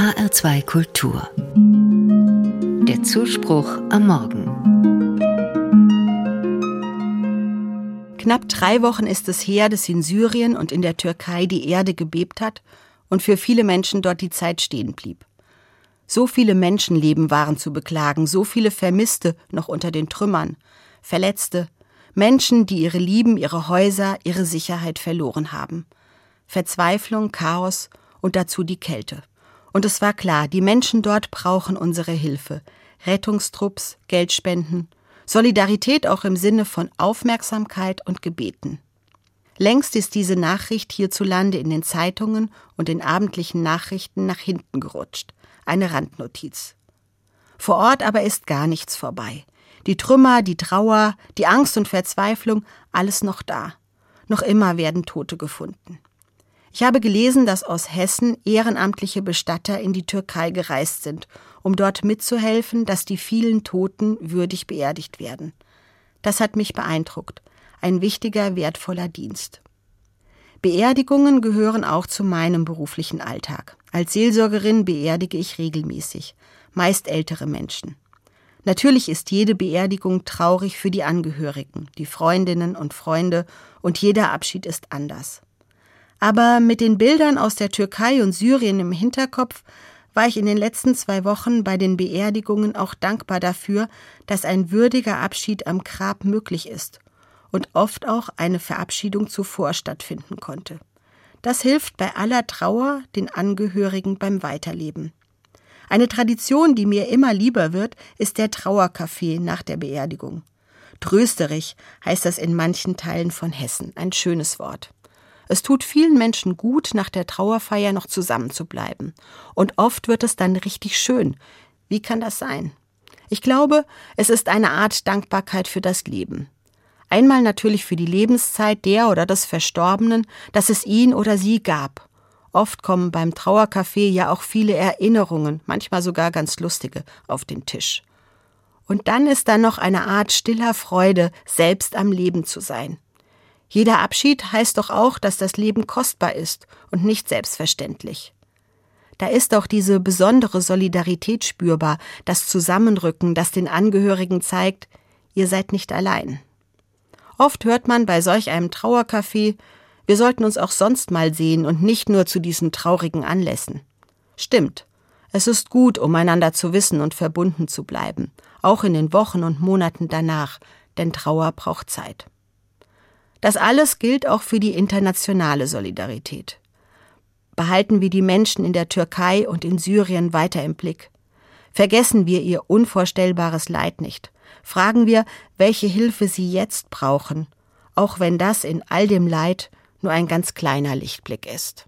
HR2 Kultur. Der Zuspruch am Morgen. Knapp drei Wochen ist es her, dass in Syrien und in der Türkei die Erde gebebt hat und für viele Menschen dort die Zeit stehen blieb. So viele Menschenleben waren zu beklagen, so viele Vermisste noch unter den Trümmern, Verletzte, Menschen, die ihre Lieben, ihre Häuser, ihre Sicherheit verloren haben. Verzweiflung, Chaos und dazu die Kälte. Und es war klar, die Menschen dort brauchen unsere Hilfe. Rettungstrupps, Geldspenden, Solidarität auch im Sinne von Aufmerksamkeit und Gebeten. Längst ist diese Nachricht hierzulande in den Zeitungen und den abendlichen Nachrichten nach hinten gerutscht. Eine Randnotiz. Vor Ort aber ist gar nichts vorbei. Die Trümmer, die Trauer, die Angst und Verzweiflung, alles noch da. Noch immer werden Tote gefunden. Ich habe gelesen, dass aus Hessen ehrenamtliche Bestatter in die Türkei gereist sind, um dort mitzuhelfen, dass die vielen Toten würdig beerdigt werden. Das hat mich beeindruckt. Ein wichtiger, wertvoller Dienst. Beerdigungen gehören auch zu meinem beruflichen Alltag. Als Seelsorgerin beerdige ich regelmäßig, meist ältere Menschen. Natürlich ist jede Beerdigung traurig für die Angehörigen, die Freundinnen und Freunde, und jeder Abschied ist anders. Aber mit den Bildern aus der Türkei und Syrien im Hinterkopf war ich in den letzten zwei Wochen bei den Beerdigungen auch dankbar dafür, dass ein würdiger Abschied am Grab möglich ist und oft auch eine Verabschiedung zuvor stattfinden konnte. Das hilft bei aller Trauer den Angehörigen beim Weiterleben. Eine Tradition, die mir immer lieber wird, ist der Trauerkaffee nach der Beerdigung. Trösterich heißt das in manchen Teilen von Hessen, ein schönes Wort. Es tut vielen Menschen gut, nach der Trauerfeier noch zusammenzubleiben. Und oft wird es dann richtig schön. Wie kann das sein? Ich glaube, es ist eine Art Dankbarkeit für das Leben. Einmal natürlich für die Lebenszeit der oder des Verstorbenen, dass es ihn oder sie gab. Oft kommen beim Trauercafé ja auch viele Erinnerungen, manchmal sogar ganz lustige, auf den Tisch. Und dann ist da noch eine Art stiller Freude, selbst am Leben zu sein. Jeder Abschied heißt doch auch, dass das Leben kostbar ist und nicht selbstverständlich. Da ist auch diese besondere Solidarität spürbar, das Zusammenrücken, das den Angehörigen zeigt, ihr seid nicht allein. Oft hört man bei solch einem Trauercafé, wir sollten uns auch sonst mal sehen und nicht nur zu diesen traurigen Anlässen. Stimmt. Es ist gut, um einander zu wissen und verbunden zu bleiben, auch in den Wochen und Monaten danach, denn Trauer braucht Zeit. Das alles gilt auch für die internationale Solidarität. Behalten wir die Menschen in der Türkei und in Syrien weiter im Blick. Vergessen wir ihr unvorstellbares Leid nicht. Fragen wir, welche Hilfe sie jetzt brauchen, auch wenn das in all dem Leid nur ein ganz kleiner Lichtblick ist.